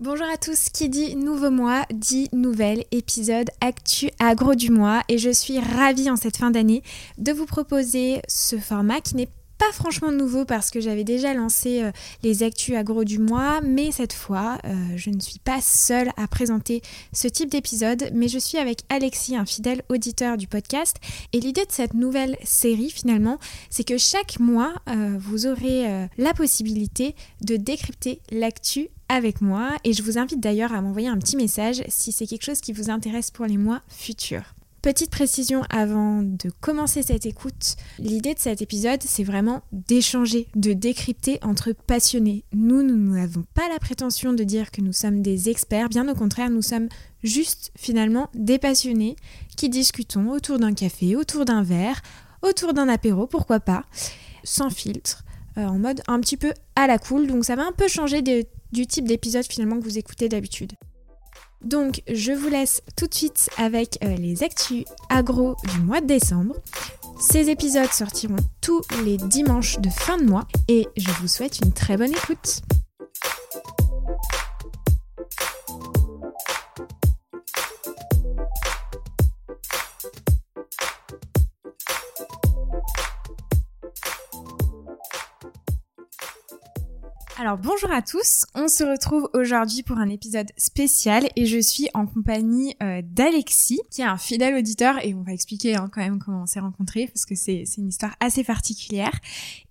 Bonjour à tous, qui dit nouveau mois dit nouvel épisode Actu Agro du mois et je suis ravie en cette fin d'année de vous proposer ce format qui n'est pas franchement nouveau parce que j'avais déjà lancé euh, les actus agro du mois, mais cette fois, euh, je ne suis pas seule à présenter ce type d'épisode, mais je suis avec Alexis, un fidèle auditeur du podcast. Et l'idée de cette nouvelle série, finalement, c'est que chaque mois, euh, vous aurez la possibilité de décrypter l'actu avec moi et je vous invite d'ailleurs à m'envoyer un petit message si c'est quelque chose qui vous intéresse pour les mois futurs. Petite précision avant de commencer cette écoute, l'idée de cet épisode, c'est vraiment d'échanger, de décrypter entre passionnés. Nous, nous n'avons pas la prétention de dire que nous sommes des experts, bien au contraire, nous sommes juste finalement des passionnés qui discutons autour d'un café, autour d'un verre, autour d'un apéro, pourquoi pas, sans filtre, euh, en mode un petit peu à la cool, donc ça va un peu changer du type d'épisode finalement que vous écoutez d'habitude. Donc je vous laisse tout de suite avec euh, les actus agro du mois de décembre. Ces épisodes sortiront tous les dimanches de fin de mois et je vous souhaite une très bonne écoute. Alors bonjour à tous, on se retrouve aujourd'hui pour un épisode spécial et je suis en compagnie euh, d'Alexis qui est un fidèle auditeur et on va expliquer hein, quand même comment on s'est rencontrés parce que c'est une histoire assez particulière.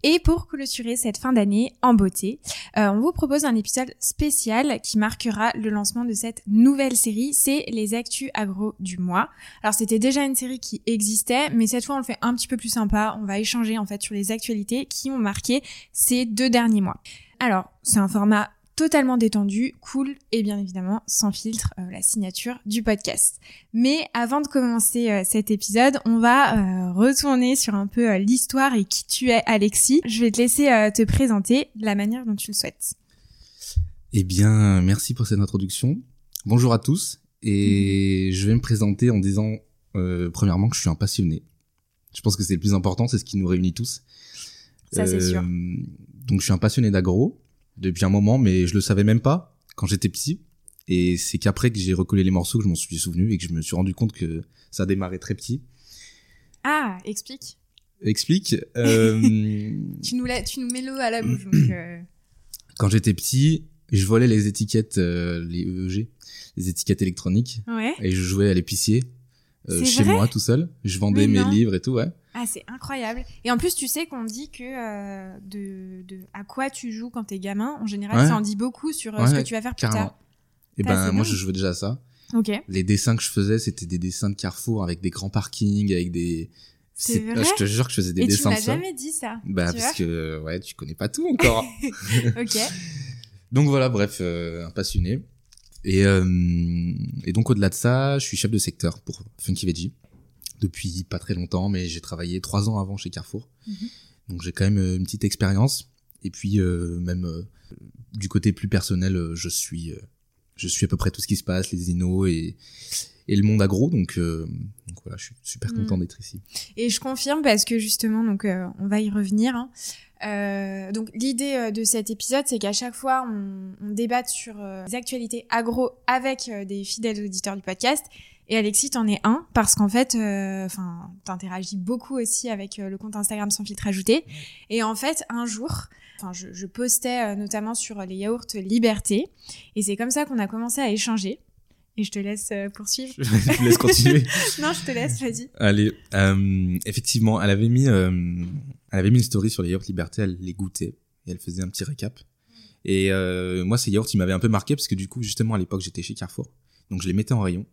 Et pour clôturer cette fin d'année en beauté, euh, on vous propose un épisode spécial qui marquera le lancement de cette nouvelle série, c'est les actus agro du mois. Alors c'était déjà une série qui existait mais cette fois on le fait un petit peu plus sympa, on va échanger en fait sur les actualités qui ont marqué ces deux derniers mois. Alors, c'est un format totalement détendu, cool et bien évidemment sans filtre, euh, la signature du podcast. Mais avant de commencer euh, cet épisode, on va euh, retourner sur un peu l'histoire et qui tu es Alexis. Je vais te laisser te présenter de la manière dont tu le souhaites. Eh bien, merci pour cette introduction. Bonjour à tous et je vais me présenter en disant premièrement que je suis un passionné. Je pense que c'est le plus important, c'est ce qui nous réunit tous. Ça c'est sûr donc je suis un passionné d'agro depuis un moment, mais je le savais même pas quand j'étais petit. Et c'est qu'après que j'ai recollé les morceaux que je m'en suis souvenu et que je me suis rendu compte que ça a démarré très petit. Ah, explique. Explique. Euh... tu nous tu nous mets l'eau à la bouche. Donc euh. Quand j'étais petit, je volais les étiquettes, euh, les EEG, les étiquettes électroniques. Ouais. Et je jouais à l'épicier euh, chez moi tout seul. Je vendais mes livres et tout, ouais. Ah, c'est incroyable. Et en plus, tu sais qu'on dit que euh, de, de, à quoi tu joues quand t'es gamin, en général, ça en dit beaucoup sur euh, ce que tu vas faire plus tard. Et ben, moi, je jouais déjà à ça. Les dessins que je faisais, c'était des dessins de Carrefour avec des grands parkings, avec des. C'est vrai. je te jure que je faisais des dessins de ça. tu m'as jamais dit ça. Bah, parce que, ouais, tu connais pas tout encore. ok. Donc voilà, bref, euh, un passionné. Et, euh, et donc au-delà de ça, je suis chef de secteur pour Funky Veggie depuis pas très longtemps, mais j'ai travaillé trois ans avant chez Carrefour. Mhm. Donc j'ai quand même euh, une petite expérience. Et puis euh, même euh, du côté plus personnel, je suis je suis à peu près tout ce qui se passe, les inos et et le monde agro. Donc, donc voilà, je suis super mhm. content d'être ici. Et je confirme parce que justement, donc on va y revenir. Hein. Euh, donc l'idée de cet épisode, c'est qu'à chaque fois, on, on débatte sur les actualités agro avec des fidèles auditeurs du podcast et Alexis, t'en es un parce qu'en fait, euh, enfin, t'interagis beaucoup aussi avec euh, le compte Instagram sans filtre ajouté. Et en fait, un jour, enfin, je, je postais euh, notamment sur les yaourts Liberté, et c'est comme ça qu'on a commencé à échanger. Et je te laisse poursuivre. je te laisse continuer. non, je te laisse, vas-y. Allez, effectivement, elle avait mis, elle avait mis une story sur les yaourts Liberté, elle les goûtait et elle faisait un petit récap. Et moi, ces yaourts, ils m'avaient un peu marqué parce que du coup, justement, à l'époque, j'étais chez Carrefour, donc je les mettais en rayon.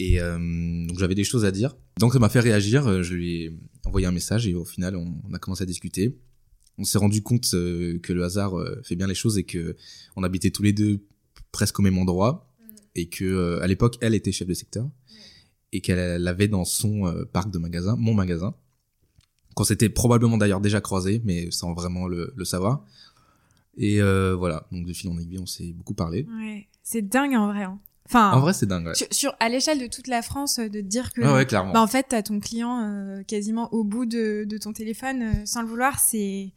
Et euh, donc j'avais des choses à dire. Donc ça m'a fait réagir. Euh, je lui ai envoyé un message et au final on, a commencé à discuter. On s'est rendu compte euh, que le hasard fait bien les choses et que on habitait tous les deux presque au même endroit et que à l'époque elle était chef de secteur et qu'elle avait dans son parc de magasins mon magasin qu'on s'était probablement d'ailleurs déjà croisé mais sans vraiment le, savoir et voilà donc de fil en aiguille on s'est beaucoup parlé c'est dingue en vrai hein. Enfin, en vrai, c'est dingue. Sur, à l'échelle de toute la France, euh, de dire que, ouais, clairement. Bah, en fait, t'as ton client euh, quasiment au bout de, de ton téléphone, euh, sans le vouloir, c'est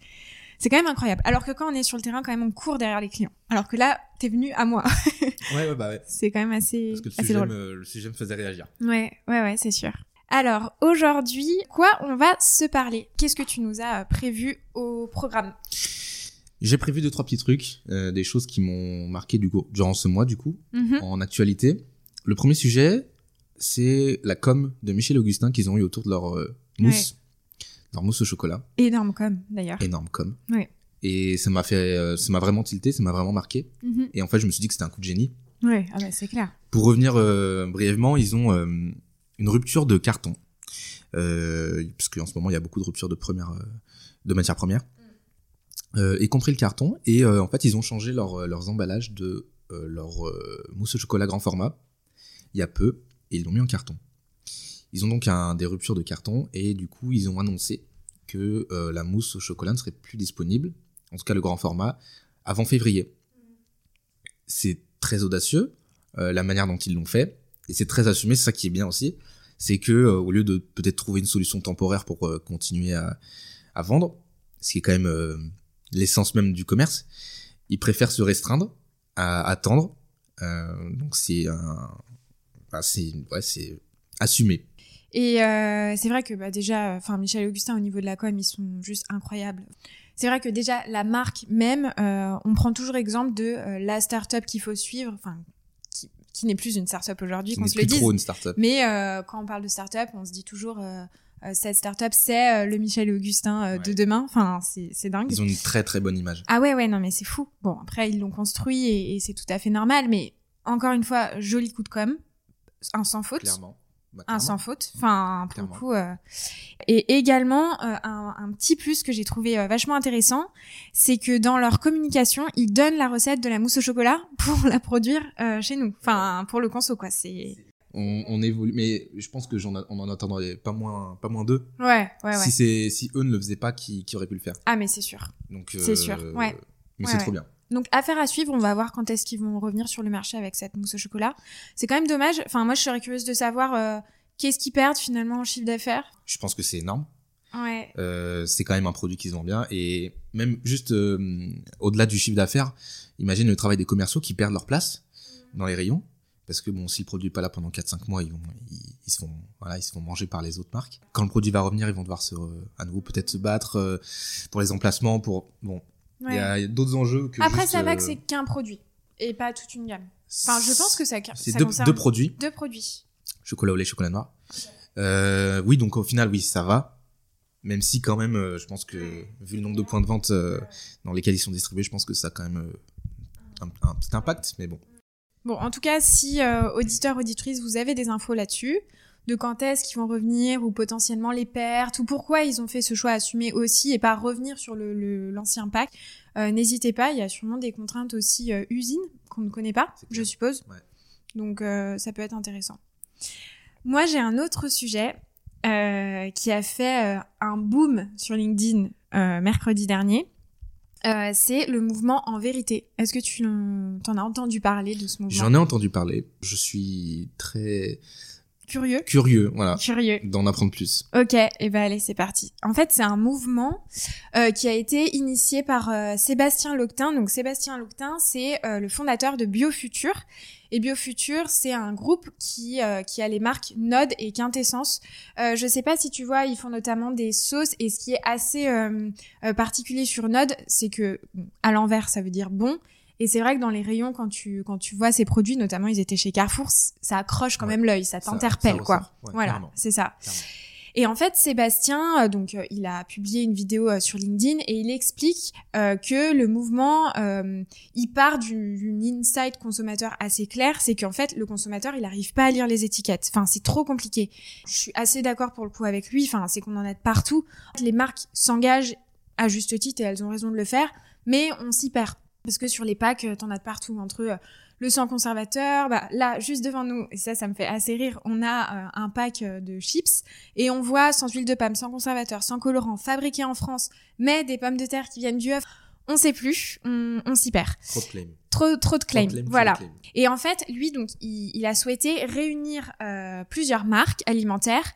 C'est quand même incroyable. Alors que quand on est sur le terrain, quand même, on court derrière les clients. Alors que là, t'es venu à moi. ouais, ouais, bah ouais. C'est quand même assez, Parce que le assez sujet, drôle. me, le sujet me faisait réagir. Ouais, ouais, ouais, c'est sûr. Alors, aujourd'hui, quoi on va se parler? Qu'est-ce que tu nous as euh, prévu au programme? J'ai prévu deux, trois petits trucs, euh, des choses qui m'ont marqué du coup, durant ce mois, du coup, Mhm. en actualité. Le premier sujet, c'est la com de Michel Augustin qu'ils ont eu autour de leur euh, mousse. Leur mousse au chocolat. Énorme com, d'ailleurs. Énorme com. Ouais. Et ça m'a fait, euh, ça m'a vraiment tilté, ça m'a vraiment marqué. Mhm. Et en fait, je me suis dit que c'était un coup de génie. Ouais, ah bah, c'est clair. Pour revenir brièvement, ils ont une rupture de carton. Parce qu'en ce moment, il y a beaucoup de ruptures de, première, de matières premières. Euh, y compris le carton. Et euh, en fait, ils ont changé leur, leurs emballages de euh, leur euh, mousse au chocolat grand format il y a peu. Et ils l'ont mis en carton. Ils ont donc un, des ruptures de carton. Et du coup, ils ont annoncé que euh, la mousse au chocolat ne serait plus disponible, en tout cas le grand format, avant février. C'est très audacieux, euh, la manière dont ils l'ont fait, et c'est très assumé, c'est ça qui est bien aussi, c'est que euh, au lieu de peut-être trouver une solution temporaire pour euh, continuer à, à vendre, ce qui est quand même euh, l'essence même du commerce, ils préfèrent se restreindre à attendre. Euh, donc c'est bah, ouais, assumé. Et euh, c'est vrai que bah, déjà, enfin Michel et Augustin au niveau de la com, ils sont juste incroyables. C'est vrai que déjà la marque même, euh, on prend toujours exemple de la start-up qu'il faut suivre, enfin qui, n'est plus une start-up aujourd'hui, qu'on se le plus dise. trop une start-up. Mais euh, quand on parle de start-up, on se dit toujours euh, euh, cette start-up c'est euh, le Michel et Augustin euh, de demain. Enfin c'est c'est dingue. Ils ont une très très bonne image. Ah ouais ouais non mais c'est fou. Bon après ils l'ont construit et, et c'est tout à fait normal, mais encore une fois joli coup de com, un sans faute. Clairement. Bah, Un sans faute, enfin pour le coup. euh. Et également euh, un, un petit plus que j'ai trouvé euh, vachement intéressant, c'est que dans leur communication, ils donnent la recette de la mousse au chocolat pour la produire chez nous. Enfin pour le conso quoi. C'est On, on évolue, mais je pense que j'en on en attendrait pas moins, pas moins deux. ouais ouais ouais. Si c'est, si eux ne le faisaient pas, qui, qui aurait pu le faire? Ah mais c'est sûr. Donc, C'est sûr, ouais. Mais Ouais, c'est ouais. trop bien. Donc affaire à suivre, on va voir quand est-ce qu'ils vont revenir sur le marché avec cette mousse au chocolat. C'est quand même dommage. Enfin moi je serais curieuse de savoir euh, qu'est-ce qu'ils perdent finalement en chiffre d'affaires. Je pense que c'est énorme. Ouais. Euh, c'est quand même un produit qu'ils vendent bien. Et même juste euh, au-delà du chiffre d'affaires, imagine le travail des commerciaux qui perdent leur place dans les rayons. Parce que bon, si le produit pas là pendant 4-5 mois, ils, vont, ils, ils se font, voilà, ils se font manger par les autres marques. Quand le produit va revenir, ils vont devoir se, euh, à nouveau peut-être se battre euh, pour les emplacements, pour bon, il ouais. y a, d'autres enjeux que Après juste, ça va euh, que c'est qu'un produit et pas toute une gamme. Enfin je pense que ça, c'est deux, deux produits, deux produits. chocolat au lait, chocolat noir. Euh, oui, donc au final, oui, ça va. Même si quand même, euh, je pense que vu le nombre de points de vente euh, dans lesquels ils sont distribués, je pense que ça a quand même un, un petit impact. Mais bon, Bon, en tout cas, si auditeurs, auditrices, vous avez des infos là-dessus, de quand est-ce qu'ils vont revenir ou potentiellement les pertes ou pourquoi ils ont fait ce choix assumé aussi et pas revenir sur le- le- l'ancien pack, euh, n'hésitez pas. Il y a sûrement des contraintes aussi euh, usines qu'on ne connaît pas, je suppose. Ouais. Donc euh, ça peut être intéressant. Moi, j'ai un autre sujet qui a fait un boom sur LinkedIn mercredi dernier. C'est le mouvement en vérité. Est-ce que tu en t'en as entendu parler de ce mouvement? j'en ai entendu parler. Je suis très Curieux curieux, voilà, Curieux. d'en apprendre plus. Ok, et ben allez, c'est parti. En fait, c'est un mouvement euh, qui a été initié par euh, Sébastien Loctin. Donc Sébastien Loctin, c'est euh, le fondateur de Biofutur. Et Biofutur, c'est un groupe qui qui a les marques Node et Quintessence. Je sais pas si tu vois, ils font notamment des sauces. Et ce qui est assez particulier sur Node, c'est que à l'envers, ça veut dire bon. Et c'est vrai que dans les rayons, quand tu quand tu vois ces produits, notamment ils étaient chez Carrefour, ça accroche quand Ouais. même l'œil, ça t'interpelle quoi. Ouais, voilà, c'est ça. Clairement. Et en fait, Sébastien, euh, donc, euh, il a publié une vidéo euh, sur LinkedIn et il explique euh, que le mouvement, il part du- d'une insight consommateur assez claire, c'est qu'en fait, le consommateur, il n'arrive pas à lire les étiquettes. Enfin, c'est trop compliqué. Je suis assez d'accord pour le coup avec lui. Enfin, c'est qu'on en a de partout. Les marques s'engagent à juste titre et elles ont raison de le faire, mais on s'y perd. Parce que sur les packs, euh, t'en as de partout, entre euh, le sans conservateur, bah, là, juste devant nous, et ça, ça me fait assez rire, on a euh, un pack de chips, et on voit sans huile de palme, sans conservateur, sans colorant, fabriqué en France, mais des pommes de terre qui viennent du œuf. On sait plus, on, on s'y perd. Trop de claims. Trop, trop de claims. Claims, voilà. Et en fait, lui, donc, il, il a souhaité réunir euh, plusieurs marques alimentaires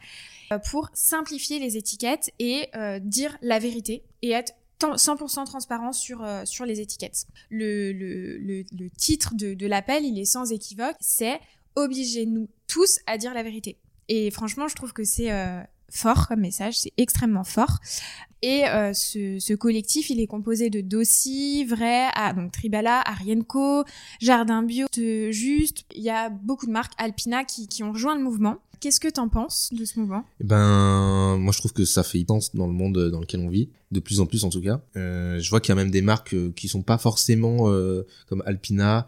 pour simplifier les étiquettes et euh, dire la vérité et être 100% transparent sur, euh, sur les étiquettes. Le, le, le, titre de, de l'appel, il est sans équivoque, c'est Obligez-nous tous à dire la vérité. Et franchement, je trouve que c'est euh, fort comme message, c'est extrêmement fort. Et euh, ce, ce, collectif, il est composé de Dossi, Vrai, donc Tribala, Arienco, Jardin Bio, Juste. Il y a beaucoup de marques, Alpina, qui, qui ont rejoint le mouvement. Qu'est-ce que t'en penses de ce mouvement? Eh ben, moi je trouve que ça fait pense dans le monde dans lequel on vit, de plus en plus en tout cas. Euh, je vois qu'il y a même des marques euh, qui sont pas forcément euh, comme Alpina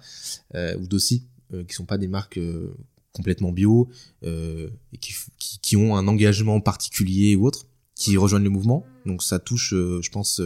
euh, ou Dossi, euh, qui sont pas des marques euh, complètement bio et qui, qui, ont un engagement particulier ou autre, qui rejoignent le mouvement. Donc ça touche, je pense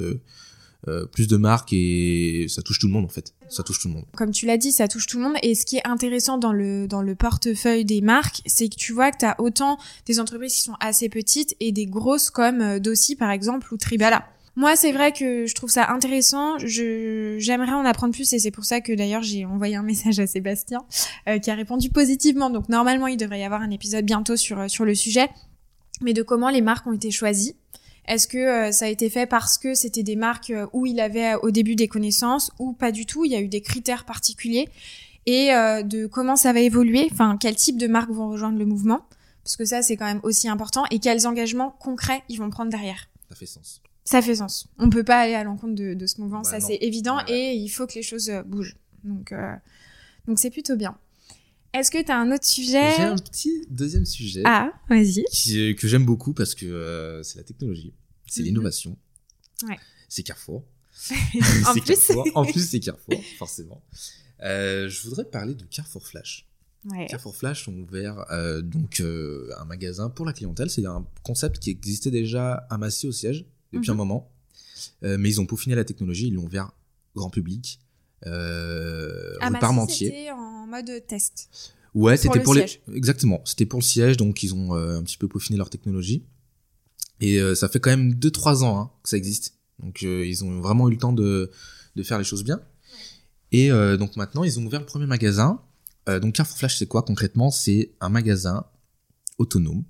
euh, plus de marques et ça touche tout le monde en fait. Ça touche tout le monde. Comme tu l'as dit, ça touche tout le monde. Et ce qui est intéressant dans le dans le portefeuille des marques, c'est que tu vois que tu as autant des entreprises qui sont assez petites et des grosses comme euh, Dossi par exemple ou Tribala. Moi, c'est vrai que je trouve ça intéressant. Je j'aimerais en apprendre plus et c'est pour ça que d'ailleurs j'ai envoyé un message à Sébastien euh, qui a répondu positivement. Donc normalement, il devrait y avoir un épisode bientôt sur sur le sujet, mais de comment les marques ont été choisies. Est-ce que euh, ça a été fait parce que c'était des marques euh, où il avait euh, au début des connaissances ou pas du tout Il y a eu des critères particuliers et de comment ça va évoluer. Enfin, quel type de marques vont rejoindre le mouvement Parce que ça, c'est quand même aussi important. Et quels engagements concrets ils vont prendre derrière Ça fait sens. Ça fait sens. On peut pas aller à l'encontre de, de, ce mouvement, bah ça c'est évident. Et il faut que les choses bougent. Donc, donc c'est plutôt bien. Est-ce que tu as un autre sujet J'ai un petit deuxième sujet. Ah, vas-y. que j'aime beaucoup parce que euh, c'est la technologie, c'est mm -hmm. l'innovation. Ouais. C'est Carrefour. en plus. Carrefour. En plus, c'est Carrefour, forcément. Euh, je voudrais parler de Carrefour Flash. Ouais. Carrefour Flash ont ouvert euh, donc euh, un magasin pour la clientèle. C'est un concept qui existait déjà à Massy au siège depuis mm -hmm. un moment, euh, mais ils ont peaufiné la technologie, ils l'ont ouvert grand public. Euh, ah, rue Parmentier. En mode test. Ouais, c'était pour, le les exactement. C'était pour le siège, donc ils ont euh, un petit peu peaufiné leur technologie. Et euh, ça fait quand même 2-3 ans hein, que ça existe. Donc euh, ils ont vraiment eu le temps de, de faire les choses bien. Et donc maintenant, ils ont ouvert le premier magasin. Donc Carrefour Flash, c'est quoi concrètement? C'est un magasin autonome.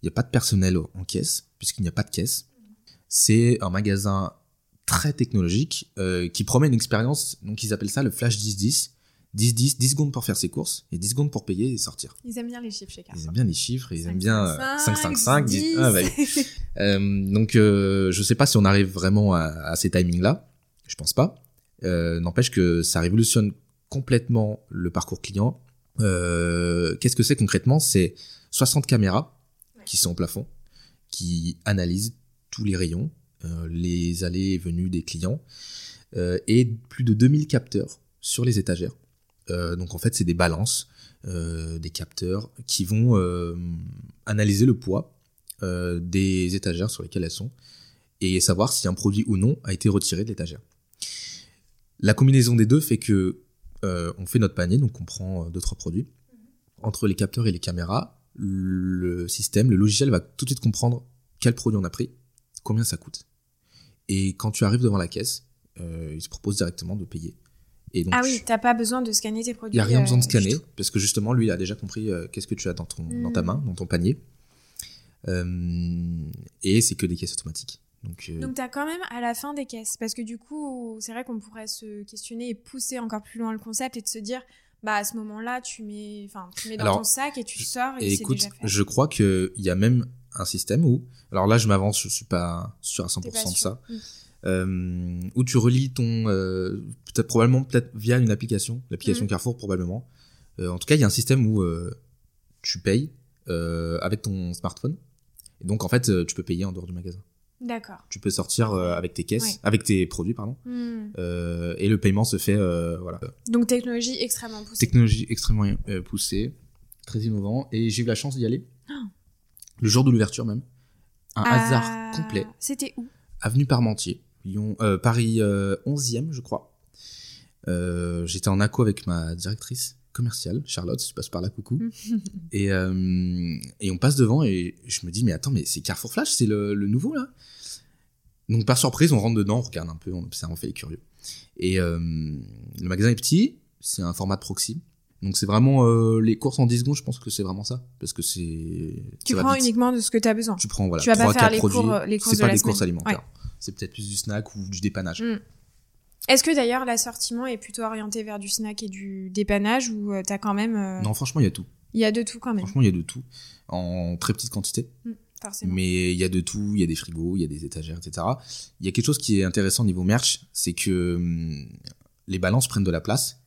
Il n'y a pas de personnel en caisse, puisqu'il n'y a pas de caisse. C'est un magasin très technologique euh, qui promet une expérience, donc ils appellent ça le Flash 10-10. 10, 10, 10 secondes pour faire ses courses et 10 secondes pour payer et sortir. Ils aiment bien les chiffres chez Carrefour. Ils aiment bien les chiffres, ils 5, aiment bien 5, 5, 5, 5, 10. Ah, bah, euh, donc, euh, je sais pas si on arrive vraiment à, à ces timings-là. Je pense pas. Euh, N'empêche que ça révolutionne complètement le parcours client. Euh, Qu'est-ce que c'est concrètement? C'est 60 caméras ouais. qui sont au plafond, qui analysent tous les rayons, euh, les allées et venues des clients, euh, et plus de 2000 capteurs sur les étagères. Euh, donc en fait, c'est des balances, euh, des capteurs qui vont euh, analyser le poids des étagères sur lesquelles elles sont et savoir si un produit ou non a été retiré de l'étagère. La combinaison des deux fait que on fait notre panier, donc on prend deux trois produits. Entre les capteurs et les caméras, le système, le logiciel va tout de suite comprendre quel produit on a pris, combien ça coûte. Et quand tu arrives devant la caisse, il se propose directement de payer. Et donc, ah oui, t'as pas besoin de scanner tes produits. Il y a rien besoin de scanner parce que justement lui il a déjà compris euh, qu'est-ce que tu as dans ton mmh. dans ta main, dans ton panier. Euh, et c'est que des caisses automatiques. Donc, euh... donc t'as quand même à la fin des caisses parce que du coup c'est vrai qu'on pourrait se questionner et pousser encore plus loin le concept et de se dire bah à ce moment-là tu mets enfin tu mets dans alors, ton sac et tu sors et, et écoute, déjà fait. je crois que il y a même un système où alors là je m'avance je suis pas sûr à 100% de ça. Mmh euh, où tu relis ton euh, peut-être probablement peut-être via une application, l'application mmh. Carrefour probablement. Euh, en tout cas, il y a un système où tu payes avec ton smartphone. Et donc en fait, tu peux payer en dehors du magasin. D'accord. Tu peux sortir avec tes caisses, ouais. avec tes produits, pardon. Mmh. et le paiement se fait voilà. Donc technologie extrêmement poussée. Technologie extrêmement poussée, très innovant. Et j'ai eu la chance d'y aller. Oh. Le jour de l'ouverture même. Un hasard complet. C'était où? Avenue Parmentier. Lyon, euh, Paris euh, 11e, je crois. Euh, J'étais en acco avec ma directrice commerciale, Charlotte, si tu passes par là, coucou. et, euh, et on passe devant et je me dis, mais attends, mais c'est Carrefour Flash, c'est le, le, nouveau là? Donc par surprise, on rentre dedans, on regarde un peu, on, ça en fait les curieux. Et le magasin est petit, c'est un format de proxy. Donc c'est vraiment euh, les courses en 10 secondes, je pense que c'est vraiment ça parce que c'est Tu prends uniquement de ce que tu as besoin. Tu prends voilà, tu vas 3 pas faire les produits, cours les courses c'est pas de des courses alimentaires. Ouais c'est peut-être plus du snack ou du dépannage. Mm. Est-ce que d'ailleurs l'assortiment est plutôt orienté vers du snack et du dépannage ou euh, t'as quand même. euh, Non, franchement, il y a tout. Il y a de tout quand même. Franchement, il y a de tout. En très petite quantité. Forcément. Mais il y a de tout, il y a des frigos, il y a des étagères, etc. Il y a quelque chose qui est intéressant au niveau merch, c'est que hum, les balances prennent de la place.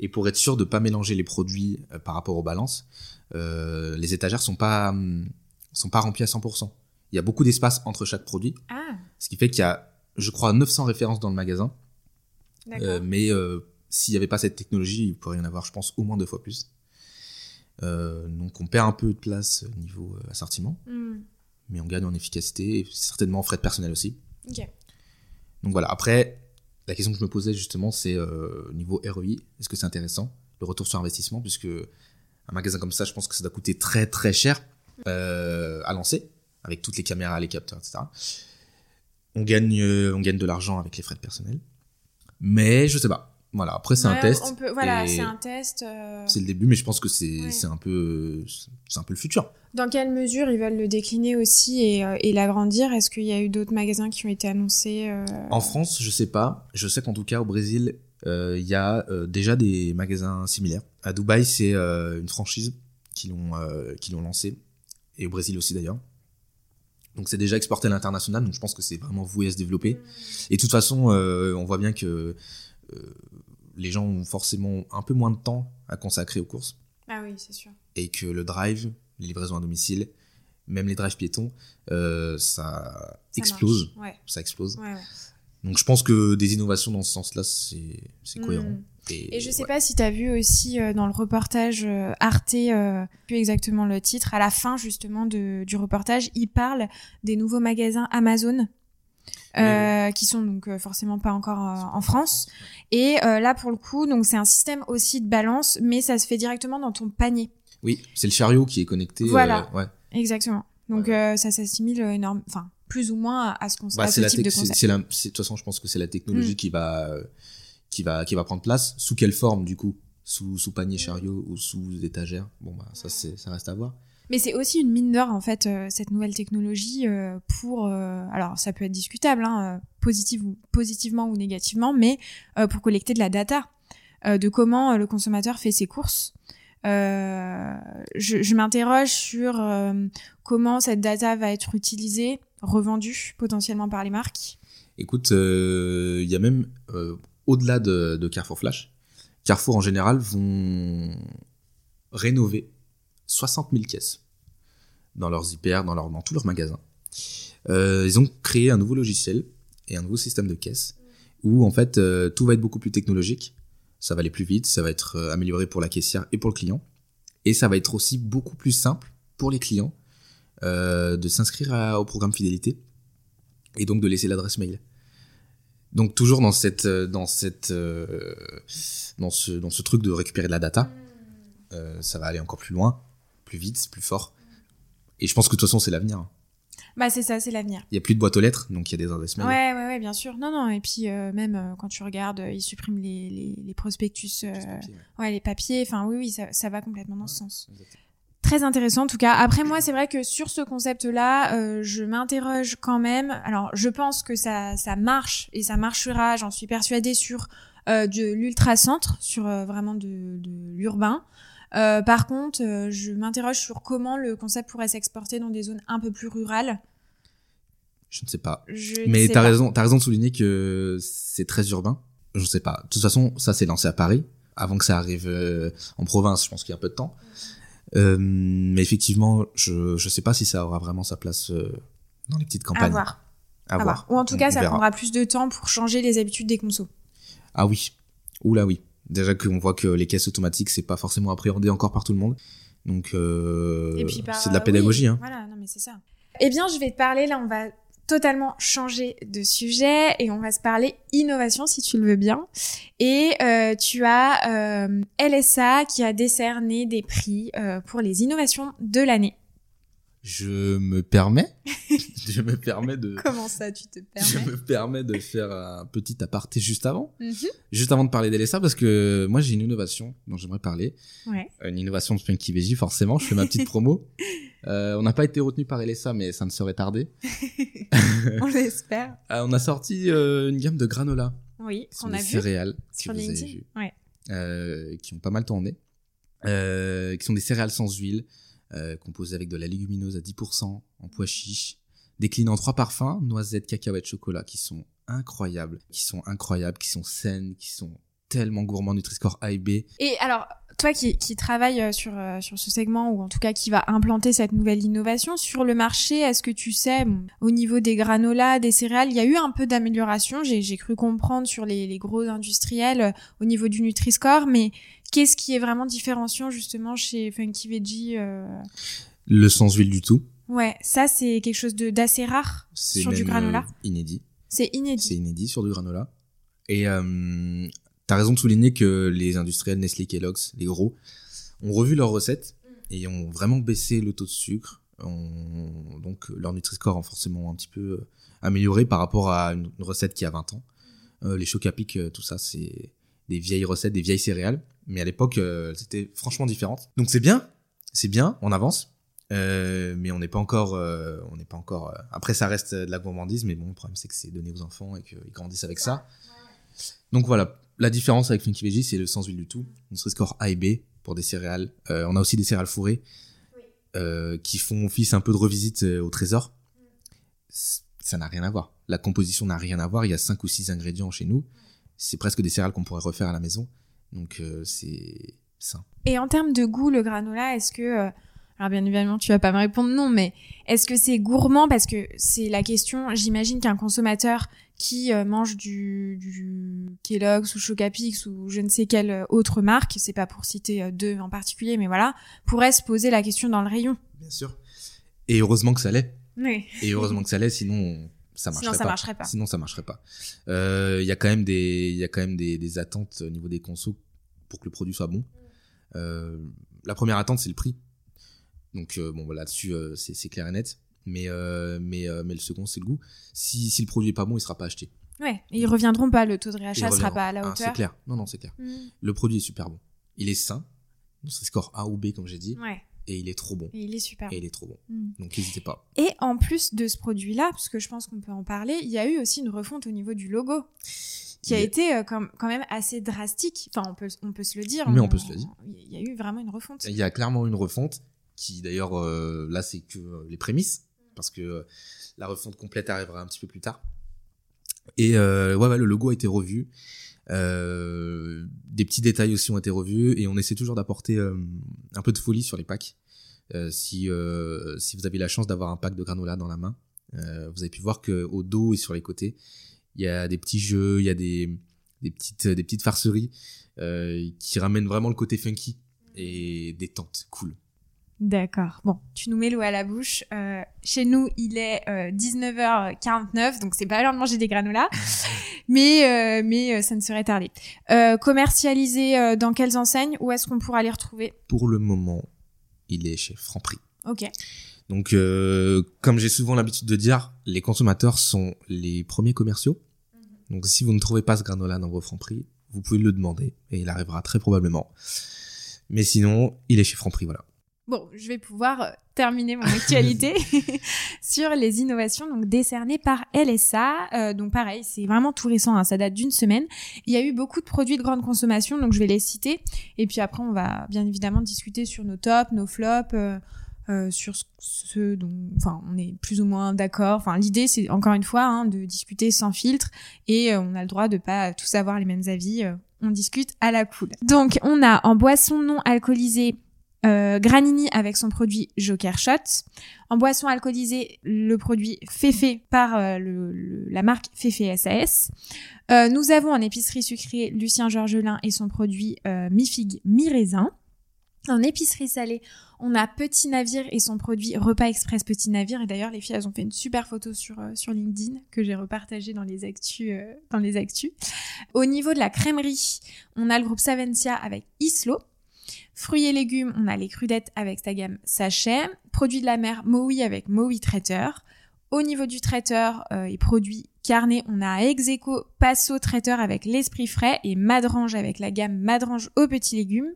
Et pour être sûr de pas mélanger les produits euh, par rapport aux balances, euh, les étagères sont pas hum, sont pas remplies à 100%. Il y a beaucoup d'espace entre chaque produit, Ah, ce qui fait qu'il y a, je crois, 900 références dans le magasin. Euh, mais euh, s'il n'y avait pas cette technologie, il pourrait y en avoir, je pense, au moins deux fois plus. Euh, donc on perd un peu de place au niveau assortiment. Hmm, mais on gagne en efficacité et certainement en frais de personnel aussi. Donc voilà, après, la question que je me posais justement, c'est niveau ROI, est-ce que c'est intéressant Le retour sur investissement, puisque un magasin comme ça, je pense que ça doit coûter très très cher euh, à lancer, avec toutes les caméras, les capteurs, etc. On gagne, euh, on gagne de l'argent avec les frais de personnel, mais je sais pas. Voilà, après c'est un test. peut- voilà, c'est un test. euh, C'est le début, mais je pense que c'est Ouais. un peu c'est un peu le futur. Dans quelle mesure ils veulent le décliner aussi et, euh, et l'agrandir? Est-ce qu'il y a eu d'autres magasins qui ont été annoncés euh, En France, je sais pas. Je sais qu'en tout cas au Brésil, il y a déjà des magasins similaires. À Dubaï, c'est une franchise qui l'ont qui l'ont lancé et au Brésil aussi d'ailleurs. Donc c'est déjà exporté à l'international, donc je pense que c'est vraiment voué à se développer. Et de toute façon, euh, on voit bien que euh, les gens ont forcément un peu moins de temps à consacrer aux courses Ah oui, c'est sûr. et que le drive, les livraisons à domicile, même les drives piétons, euh, ça, Ça explose. Ouais, Ça explose. ouais, ouais. Donc je pense que des innovations dans ce sens-là, c'est c'est cohérent. Hmm. Et, Et je sais ouais. pas si tu as vu aussi euh, dans le reportage euh, Arte, euh, plus exactement le titre, à la fin justement de, du reportage, il parle des nouveaux magasins Amazon. euh, qui sont donc euh, forcément pas encore en France et là pour le coup donc c'est un système aussi de balance mais ça se fait directement dans ton panier Oui, c'est le chariot qui est connecté. Voilà. ouais. exactement donc Ouais. ça s'assimile énorme enfin plus ou moins à, ce qu'on Bah, ce type de concept c'est la- c'est- de toute façon, je pense que c'est la technologie Mm. qui va euh, qui va qui va prendre place. Sous quelle forme du coup? Sous sous panier chariot ou sous étagère? Bon bah ça c'est ça reste à voir. Mais c'est aussi une mine d'or en fait euh, cette nouvelle technologie euh, pour euh, alors ça peut être discutable hein, positive ou positivement ou négativement mais pour collecter de la data de comment le consommateur fait ses courses. Je je m'interroge sur comment cette data va être utilisée, revendue potentiellement par les marques. Écoute, euh, il y a même euh, au-delà de, Carrefour Flash, Carrefour en général vont rénover 60 000 caisses dans leurs hyper, dans, tous leurs magasins. Euh, ils ont créé un nouveau logiciel et un nouveau système de caisse où en fait euh, tout va être beaucoup plus technologique, ça va aller plus vite, ça va être euh, amélioré pour la caissière et pour le client, et ça va être aussi beaucoup plus simple pour les clients euh, de s'inscrire au programme fidélité et donc de laisser l'adresse mail. Donc toujours dans cette euh, dans cette euh, dans ce dans ce truc de récupérer de la data, euh, ça va aller encore plus loin, plus vite, plus fort. Et je pense que de toute façon c'est l'avenir. Bah c'est ça, c'est l'avenir. Il y a plus de boîte aux lettres, donc il y a des adresses mail. Ouais, ouais, ouais, bien sûr. Non, non. Et puis euh, même euh, quand tu regardes, euh, ils suppriment les, les, les prospectus, euh, Plus de papier, ouais. ouais, les papiers. Enfin, oui, oui, ça, ça va complètement dans ce sens. Exactement. Très intéressant en tout cas. Après moi, c'est vrai que sur ce concept-là, euh, je m'interroge quand même. Alors, je pense que ça, ça marche et ça marchera. J'en suis persuadée sur euh, de l'ultra-centre, sur euh, vraiment de, de l'urbain. Euh, par contre, euh, je m'interroge sur comment le concept pourrait s'exporter dans des zones un peu plus rurales. Je ne sais pas. Je Mais t'as pas. raison, t'as raison de souligner que c'est très urbain. Je ne sais pas. De toute façon, ça c'est lancé à Paris. Avant que ça arrive euh, en province, je pense qu'il y a un peu de temps. Euh, mais effectivement, je je sais pas si ça aura vraiment sa place euh, dans les petites À campagnes. voir. À À voir. voir. Ou en tout On- cas, on ça verra. prendra plus de temps pour changer les habitudes des consos. Ah oui. Oula oui. Déjà qu'on voit que les caisses automatiques, c'est pas forcément appréhendé encore par tout le monde. Donc euh, par- c'est de la oui, pédagogie. hein. Voilà, non mais c'est ça. Eh bien, je vais te parler là, on va totalement changer de sujet et on va se parler innovation si tu le veux bien. Et euh, tu as euh, LSA qui a décerné des prix euh, pour les innovations de l'année. Je me permets, je me permets de, Comment ça, tu te je permets me permets de faire un petit aparté juste avant, Mhm. juste avant de parler d'LSA parce que moi j'ai une innovation dont j'aimerais parler, Ouais. une innovation de Funky Veggie forcément. Je fais ma petite promo. Euh, on n'a pas été retenu par LSA, mais ça ne serait tardé. On l'espère. Euh, on a sorti euh, une gamme de granola. Oui, qu'on a vu céréales sur que vous avez LinkedIn. vues, Ouais. euh, qui ont pas mal tourné, euh, qui sont des céréales sans huile, euh, composées avec de la légumineuse à 10%, en pois chiches, déclinées en trois parfums, noisettes, cacahuètes, chocolat, qui sont incroyables, qui sont incroyables, qui sont saines, qui sont tellement gourmands, Nutri-Score A et B. Et alors, toi qui, qui travaille euh, sur, euh, sur ce segment, ou en tout cas qui va implanter cette nouvelle innovation, sur le marché, est-ce que tu sais, au niveau des granolas, des céréales, il y a eu un peu d'amélioration, j'ai cru comprendre sur les, les gros industriels, euh, au niveau du Nutri-Score, mais qu'est-ce qui est vraiment différenciant justement chez Funky Veggie euh, Le sans huile du tout, Ouais, ça c'est quelque chose de- d'assez rare sur du granola. euh, inédit. C'est inédit. C'est inédit sur du granola. Et euh, t'as raison de souligner que les industriels Nestlé, Kellogg's, les gros, ont revu leurs recettes et ont vraiment baissé le taux de sucre. Ont- donc leur Nutri-Score ont forcément un petit peu euh, amélioré par rapport à une, recette qui a 20 ans. Euh, les chocs à pic, tout ça, c'est des vieilles recettes, des vieilles céréales. Mais à l'époque, euh, c'était franchement différentes. Donc c'est bien, c'est bien, on avance. Euh, mais on n'est pas encore, euh, on n'est pas encore. euh, Après, ça reste de la gourmandise, mais bon, le problème c'est que c'est donné aux enfants et qu'ils grandissent avec ça. Donc voilà, la différence avec Funky Veggie, c'est le sans huile du tout. Nutri-Score A et B pour des céréales. Euh, on a aussi des céréales fourrées euh, qui font office un peu de revisite euh, au trésor. C- Ça n'a rien à voir. La composition n'a rien à voir. Il y a cinq ou six ingrédients chez nous. C'est presque des céréales qu'on pourrait refaire à la maison. Donc euh, c'est sain. Et en termes de goût, le granola, est-ce que... euh, alors bien évidemment, tu vas pas me répondre non, mais est-ce que c'est gourmand? Parce que c'est la question, j'imagine qu'un consommateur qui euh, mange du, du Kellogg's ou Chocapix ou je ne sais quelle autre marque, c'est pas pour citer deux en particulier, mais voilà, pourrait se poser la question dans le rayon. Bien sûr. Et heureusement que ça l'est. Oui. Et heureusement que ça l'est, sinon ça marcherait Sinon, ça pas. marcherait pas. Sinon ça marcherait pas. Euh, Il y a quand même des, il y a quand même des, des attentes au niveau des consos pour que le produit soit bon. Euh, la première attente c'est le prix. Donc euh, bon bah, là-dessus euh, c'est clair et net. Mais euh, mais euh, mais le second c'est le goût. Si si le produit est pas bon il sera pas acheté. Ouais, et ils reviendront pas, le taux de réachat sera pas à la Ah, hauteur. c'est clair. Non non c'est clair. Mm. Le produit est super bon. Il est sain. C'est score A ou B comme j'ai dit. Ouais, Et il est trop bon. et il est super. Et il est trop bon. Mm. Donc n'hésitez pas. Et en plus de ce produit-là, parce que je pense qu'on peut en parler, il y a eu aussi une refonte au niveau du logo, qui a été euh, quand, même assez drastique. Enfin, on peut, on peut se le dire. Mais on peut se le dire. Il y a eu vraiment une refonte. Il y a clairement une refonte qui d'ailleurs euh, là c'est que euh, les prémices parce que euh, la refonte complète arrivera un petit peu plus tard. Et euh, ouais, ouais, le logo a été revu. Euh, des petits détails aussi ont été revus et on essaie toujours d'apporter euh, un peu de folie sur les packs. Euh, si euh, si vous avez la chance d'avoir un pack de granola dans la main, euh, vous avez pu voir que au dos et sur les côtés, il y a des petits jeux, il y a des des petites des petites farceries qui ramènent vraiment le côté funky et détente, cool. D'accord. Bon, tu nous mets l'eau à la bouche. Euh, chez nous, il est euh, 19h49, donc c'est pas l'heure de manger des granolas, mais euh, mais euh, ça ne serait tardé. Euh, commercialisé euh, dans quelles enseignes Où est-ce qu'on pourra les retrouver? Pour le moment, il est chez Franprix. Ok. Donc, euh, comme j'ai souvent l'habitude de dire, les consommateurs sont les premiers commerciaux. Donc, si vous ne trouvez pas ce granola dans vos Franprix, vous pouvez le demander et il arrivera très probablement. Mais sinon, il est chez Franprix, voilà. Bon, je vais pouvoir euh, terminer mon actualité sur les innovations donc décernées par LSA. Euh, donc pareil, c'est vraiment tout récent, hein, ça date d'une semaine. Il y a eu beaucoup de produits de grande consommation, donc je vais les citer. Et puis après, on va bien évidemment discuter sur nos tops, nos flops. euh, euh, sur ce- ce dont enfin on est plus ou moins d'accord enfin l'idée c'est encore une fois hein, de discuter sans filtre et euh, on a le droit de pas tous avoir les mêmes avis euh, on discute à la cool donc on a en boisson non alcoolisée euh, Granini avec son produit Joker Shot. En boisson alcoolisée, le produit Féfé par euh, le- le- la marque Féfé SAS. Euh, nous avons en épicerie sucrée Lucien Georgelin et son produit euh, Mi-Figue Mi-Raisin. En épicerie salée, on a Petit Navire et son produit Repas Express Petit Navire. Et d'ailleurs, les filles, elles ont fait une super photo sur, euh, sur LinkedIn que j'ai repartagée dans les actus. euh, dans les actus. Au niveau de la crèmerie, on a le groupe Savencia avec Islo. Fruits et légumes, on a les crudettes avec sa gamme sachet. Produits de la mer, Mowi avec Mowi traiteur. Au niveau du traiteur euh, et produits carnés, on a Execo Passo traiteur avec l'esprit frais et Madrange avec la gamme Madrange aux petits légumes.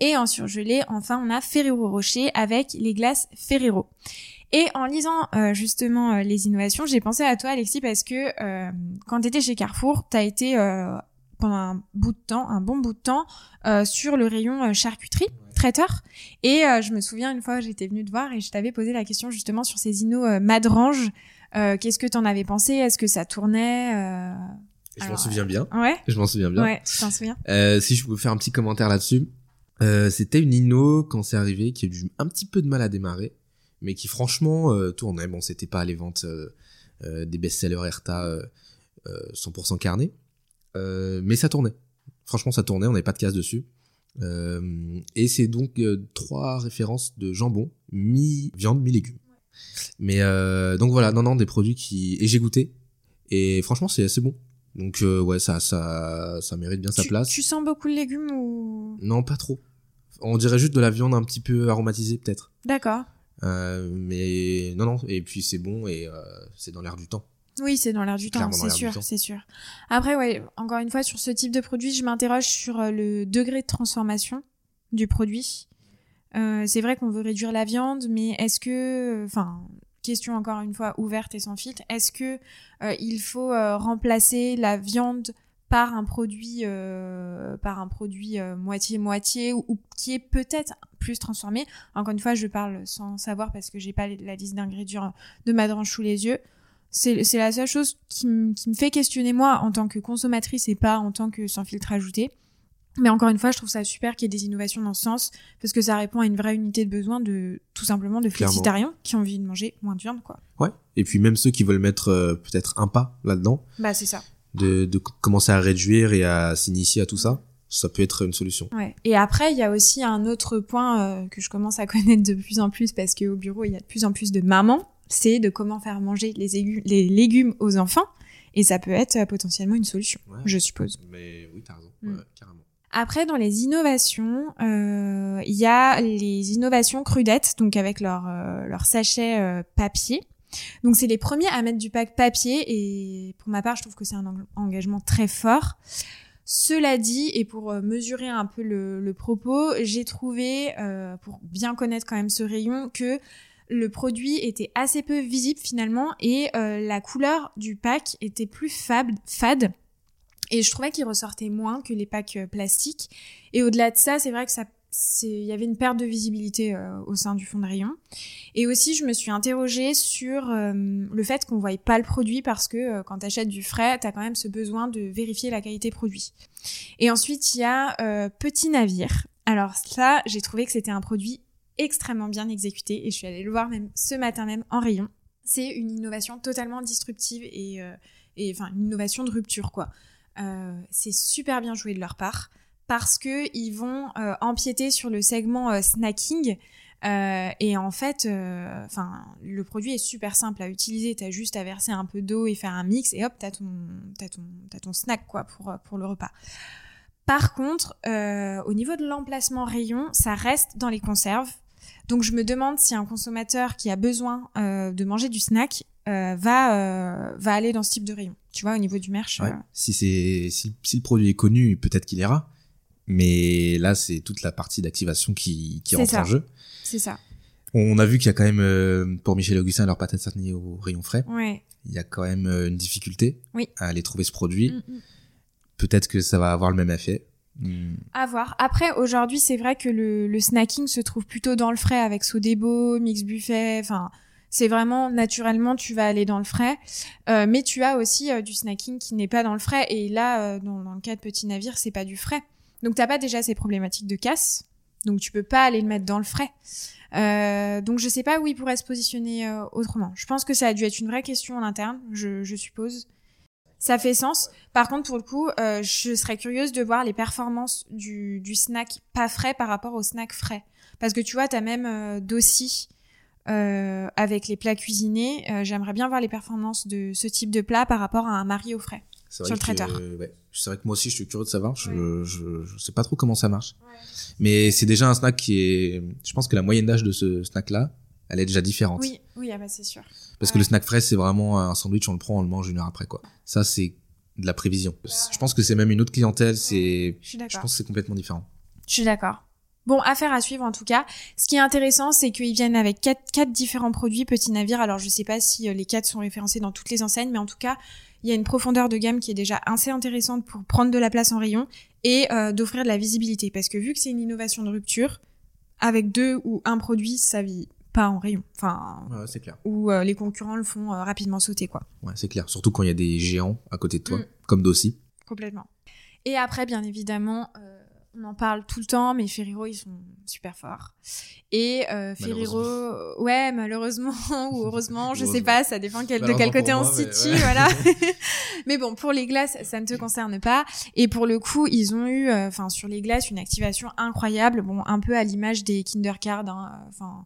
Et en surgelé, enfin, on a Ferrero Rocher avec les glaces Ferrero. Et en lisant euh, justement euh, les innovations, j'ai pensé à toi Alexis parce que euh, quand tu étais chez Carrefour, tu as été pendant un bout de temps, un bon bout de temps, sur le rayon charcuterie traiteur. Et je me souviens une fois, j'étais venue te voir et je t'avais posé la question justement sur ces innos Madrange. Qu'est-ce que tu en avais pensé? Est-ce que ça tournait Je m'en souviens bien. Ouais. Je m'en souviens bien. Ouais, tu t'en souviens? si je peux faire un petit commentaire là-dessus. C'était une inno quand c'est arrivé qui a eu un petit peu de mal à démarrer mais qui franchement euh, tournait. Bon, c'était pas les ventes euh, euh, des best-sellers Erta 100% carnet, mais ça tournait. Franchement, ça tournait, on n'avait pas de casse dessus. et c'est donc trois références de jambon, mi-viande, mi-légumes. Mais donc voilà, non, non, des produits qui... Et j'ai goûté, et franchement, c'est assez bon. Donc ouais, ça, ça, ça mérite bien sa place. Tu sens beaucoup de légumes ou? Non, pas trop. On dirait juste de la viande un petit peu aromatisée peut-être. D'accord. Euh, mais non, non, et puis c'est bon et euh, c'est dans l'air du temps. Oui, c'est dans l'air du temps, c'est sûr, c'est sûr. Après, ouais, encore une fois, sur ce type de produit, je m'interroge sur euh, le degré de transformation du produit. Euh, c'est vrai qu'on veut réduire la viande, mais est-ce que, enfin, question encore une fois ouverte et sans filtre, est-ce que euh, il faut remplacer la viande par un produit euh, par un produit euh, moitié moitié ou, qui est peut-être plus transformé? Encore une fois, je parle sans savoir parce que j'ai pas la liste d'ingrédients de Madrange sous les yeux. C'est la seule chose qui, qui me fait questionner moi en tant que consommatrice et pas en tant que sans filtre ajouté. Mais encore une fois, je trouve ça super qu'il y ait des innovations dans ce sens, parce que ça répond à une vraie unité de besoin de, tout simplement, de flexitariens qui ont envie de manger moins de viande, quoi. Ouais. Et puis même ceux qui veulent mettre euh, peut-être un pas là-dedans. Bah, c'est ça de, de commencer à réduire et à s'initier à tout ça, ça peut être une solution. Ouais. Et après, il y a aussi un autre point euh, que je commence à connaître de plus en plus parce qu'au bureau, il y a de plus en plus de mamans, c'est de comment faire manger les, les légumes aux enfants. Et ça peut être euh, potentiellement une solution, je suppose. Mais oui, t'as raison, mm. carrément. Après, dans les innovations, euh, il y a les innovations crudettes, donc avec leur, leur sachet papier. Donc c'est les premiers à mettre du pack papier et pour ma part, je trouve que c'est un engagement très fort. Cela dit, et pour euh, mesurer un peu le, propos, j'ai trouvé, euh, pour bien connaître quand même ce rayon, que le produit était assez peu visible finalement et euh, la couleur du pack était plus fade. Et je trouvais qu'il ressortait moins que les packs plastiques. Et au-delà de ça, c'est vrai que ça il y avait une perte de visibilité euh, au sein du fond de rayon. Et aussi, je me suis interrogée sur euh, le fait qu'on voyait pas le produit parce que euh, quand tu achètes du frais, tu as quand même ce besoin de vérifier la qualité produit. Et ensuite, il y a Petit Navire. Alors ça, j'ai trouvé que c'était un produit extrêmement bien exécuté et je suis allée le voir même ce matin même en rayon. C'est une innovation totalement disruptive et, et enfin une innovation de rupture quoi. c'est super bien joué de leur part parce que ils vont euh, empiéter sur le segment euh, snacking. Euh, et en fait, enfin, le produit est super simple à utiliser. T'as juste à verser un peu d'eau et faire un mix, et hop, t'as ton, as ton, as ton snack quoi pour pour le repas. Par contre, au niveau de l'emplacement rayon, ça reste dans les conserves. Donc je me demande si un consommateur qui a besoin de manger du snack va va aller dans ce type de rayon. Tu vois, au niveau du merch. Si c'est si, si, le produit est connu, peut-être qu'il ira. Mais là, c'est toute la partie d'activation qui, qui rentre en jeu. C'est ça. On a vu qu'il y a quand même, euh, pour Michel Augustin, leur pâte à au rayon frais. Ouais. Il y a quand même euh, une difficulté oui. à aller trouver ce produit. Mm, mm. Peut-être que ça va avoir le même effet. Mm. À voir. Après, aujourd'hui, c'est vrai que le, snacking se trouve plutôt dans le frais avec Sodebo, Mix Buffet, enfin, c'est vraiment naturellement tu vas aller dans le frais, euh, mais tu as aussi du snacking qui n'est pas dans le frais. Et là, dans, dans, le cas de Petit Navire, c'est pas du frais. Donc t'as pas déjà ces problématiques de casse, donc tu peux pas aller le mettre dans le frais. Euh, donc je sais pas où il pourrait se positionner euh, autrement. Je pense que ça a dû être une vraie question en interne, je, je suppose. Ça fait sens. Par contre, pour le coup, euh, je serais curieuse de voir les performances du, du, snack pas frais par rapport au snack frais. Parce que tu vois, t'as même euh, Dossi avec les plats cuisinés. J'aimerais bien voir les performances de ce type de plat par rapport à un mari au frais. C'est sur le traiteur. ouais. C'est vrai que moi aussi, je suis curieux de savoir. Je, je, je sais pas trop comment ça marche. Mais c'est déjà un snack qui est. Je pense que la moyenne d'âge de ce snack-là, elle est déjà différente. Oui, oui, ah bah c'est sûr. Parce que le snack frais, c'est vraiment un sandwich, on le prend, on le mange une heure après, quoi. Ça, c'est de la prévision. Je pense que c'est même une autre clientèle. C'est. Je pense que c'est complètement différent. Je suis d'accord. Bon, affaire à suivre en tout cas. Ce qui est intéressant, c'est qu'ils viennent avec quatre, quatre différents produits Petit Navire. Alors, je sais pas si euh, les quatre sont référencés dans toutes les enseignes, mais en tout cas, il y a une profondeur de gamme qui est déjà assez intéressante pour prendre de la place en rayon et euh, d'offrir de la visibilité. Parce que vu que c'est une innovation de rupture, avec deux ou un produit, ça vit pas en rayon. Enfin, Ouais, c'est clair. où euh, les concurrents le font euh, rapidement sauter, quoi. Ouais, c'est clair. Surtout quand il y a des géants à côté de toi, Mm. comme Dossi. Complètement. Et après, bien évidemment, euh, on en parle tout le temps, mais Ferrero, ils sont super forts. Et Ferrero, ouais, malheureusement ou heureusement, je sais pas, ça dépend quel, de quel côté pour on moi, se situe, ouais. voilà. mais bon, pour les glaces, ça ne te concerne pas. Et pour le coup, ils ont eu, enfin, sur les glaces, une activation incroyable. Bon, un peu à l'image des Kinder Card, hein, enfin.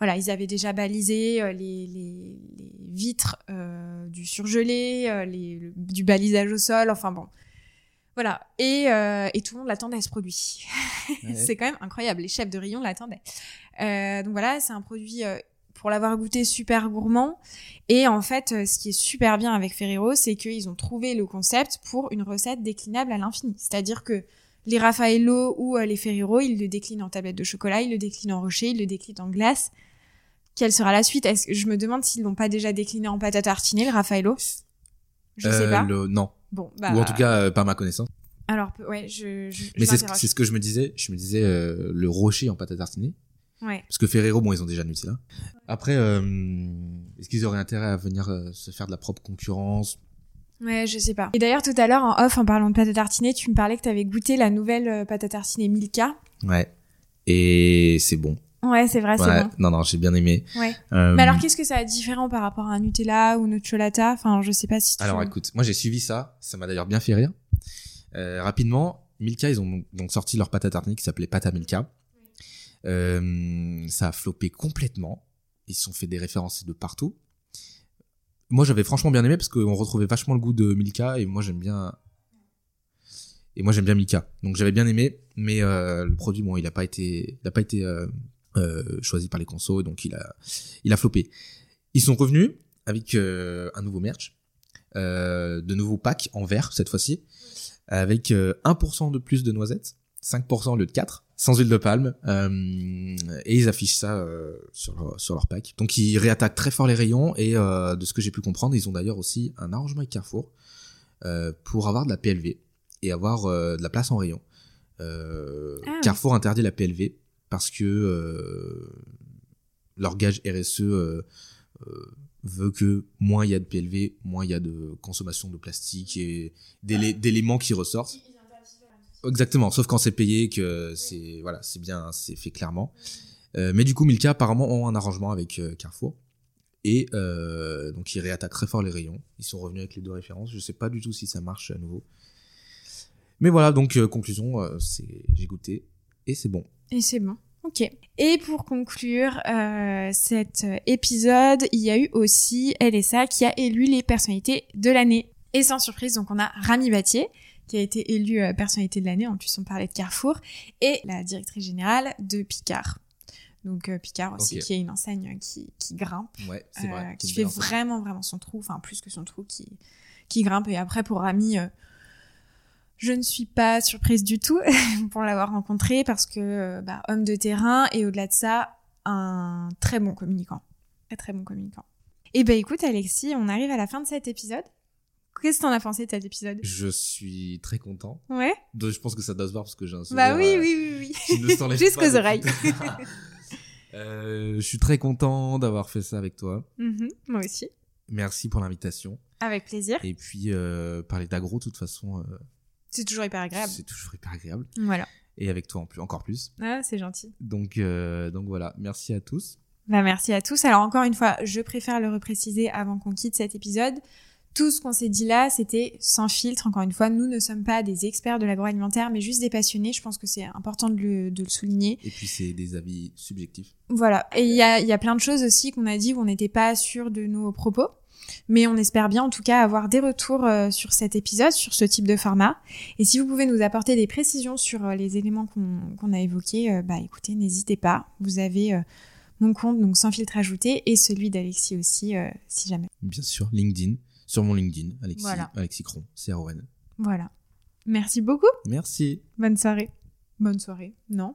Voilà, ils avaient déjà balisé euh, les, les, les vitres euh, du surgelé, euh, les, le- du balisage au sol, enfin bon. Voilà. Et, euh, et tout le monde l'attendait, ce produit. Ouais. c'est quand même incroyable. Les chefs de rayon l'attendaient. Euh, donc voilà, c'est un produit, euh, pour l'avoir goûté, super gourmand. Et en fait, ce qui est super bien avec Ferrero, c'est qu'ils ont trouvé le concept pour une recette déclinable à l'infini. C'est-à-dire que les Raffaello ou les Ferrero, ils le déclinent en tablette de chocolat, ils le déclinent en rocher, ils le déclinent en glace. Quelle sera la suite? Est-ce que je me demande s'ils l'ont pas déjà décliné en pâte à tartiner, le Raffaello? Je sais Euh, pas. le- Non. Bon, bah, Ou en tout cas, euh, par ma connaissance. alors ouais, je. je Mais c'est ce, que je me disais. Je me disais euh, le rocher en pâte à tartiner. Ouais. Parce que Ferrero, bon, ils ont déjà Nutella. Après, euh, est-ce qu'ils auraient intérêt à venir se faire de la propre concurrence? Ouais, je sais pas. Et d'ailleurs, tout à l'heure, en off, en parlant de pâte à tartiner, tu me parlais que tu avais goûté la nouvelle pâte à tartiner Milka. Ouais. Et c'est bon. Ouais, c'est vrai, c'est bon. Non, non, j'ai bien aimé. Ouais. Euh, Mais alors, qu'est-ce que ça a de différent par rapport à un Nutella ou Nutellata Enfin, je sais pas si tu... Alors écoute, moi j'ai suivi ça, ça m'a d'ailleurs bien fait rire. Euh, rapidement, Milka, ils ont donc sorti leur pâte à tartiner qui s'appelait pâte à Milka. Euh, ça a floppé complètement. Ils se sont fait des références de partout. Moi j'avais franchement bien aimé parce qu'on retrouvait vachement le goût de Milka et moi j'aime bien. Et moi j'aime bien Milka, donc j'avais bien aimé, mais le produit bon il a pas été, il a pas été choisi par les consos, donc il a, il a floppé. Ils sont revenus avec euh, un nouveau merch euh, de nouveaux packs en verre cette fois-ci, avec euh, 1% de plus de noisettes, 5% au lieu de 4, sans huile de palme, euh, et ils affichent ça euh, sur, leur, sur leur pack. Donc ils réattaquent très fort les rayons, et euh, de ce que j'ai pu comprendre, ils ont d'ailleurs aussi un arrangement avec Carrefour euh, pour avoir de la PLV et avoir euh, de la place en rayon. Euh, Ah. Carrefour interdit la PLV parce que euh, leur gage RSE euh, euh, veut que moins il y a de PLV, moins il y a de consommation de plastique et d'élé- d'éléments qui ressortent. Exactement, sauf quand c'est payé, que c'est voilà, c'est bien, c'est fait clairement. Euh, mais du coup, Milka apparemment ont un arrangement avec Carrefour et euh, donc ils réattaquent très fort les rayons. Ils sont revenus avec les deux références. Je sais pas du tout si ça marche à nouveau. Mais voilà, donc euh, conclusion, euh, c'est j'ai goûté et c'est bon. Et c'est bon. Ok. Et pour conclure euh, cet euh, épisode, il y a eu aussi LSA qui a élu les personnalités de l'année. Et sans surprise, donc on a Rami Battier qui a été élu euh, personnalité de l'année. En plus, on parlait de Carrefour et la directrice générale de Picard. Donc Picard aussi, qui est une enseigne qui, qui grimpe, Ouais, c'est euh, vrai. qui fait vraiment vraiment son trou, enfin plus que son trou, qui qui grimpe. Et après pour Rami, euh, je ne suis pas surprise du tout pour l'avoir rencontré parce que euh, bah, homme de terrain et au-delà de ça, un très bon communicant, très très bon communicant. Et ben écoute Alexis, on arrive à la fin de cet épisode. Qu'est-ce que t'en as pensé de cet épisode? Je suis très content. Ouais. Donc, je pense que ça doit se voir parce que j'ai un Bah sourire, oui, euh, oui, oui, oui. s'enlève Jusqu'aux oreilles. Euh, je suis très content d'avoir fait ça avec toi. Mhm, moi aussi. Merci pour l'invitation. Avec plaisir. Et puis, euh, parler d'agro, de toute façon, C'est toujours hyper agréable. c'est toujours hyper agréable. Voilà. Et avec toi en plus, encore plus. Ah, c'est gentil. Donc, euh, donc voilà, merci à tous. Bah, merci à tous. Alors encore une fois, je préfère le repréciser avant qu'on quitte cet épisode. Tout ce qu'on s'est dit là, c'était sans filtre. Encore une fois, nous ne sommes pas des experts de l'agroalimentaire, mais juste des passionnés. Je pense que c'est important de le, de le souligner. Et puis, c'est des avis subjectifs. Voilà. Et il y a, il y a plein de choses aussi qu'on a dit où on n'était pas sûr de nos propos. Mais on espère bien en tout cas avoir des retours euh, sur cet épisode, sur ce type de format. Et si vous pouvez nous apporter des précisions sur euh, les éléments qu'on a évoqués, euh, bah écoutez, n'hésitez pas. Vous avez mon compte, donc sans filtre ajouté, et celui d'Alexis aussi, si jamais. Bien sûr, LinkedIn, sur mon LinkedIn, Alexis, Alexis Cron, c r Voilà. Merci beaucoup. Merci. Bonne soirée. Bonne soirée. Non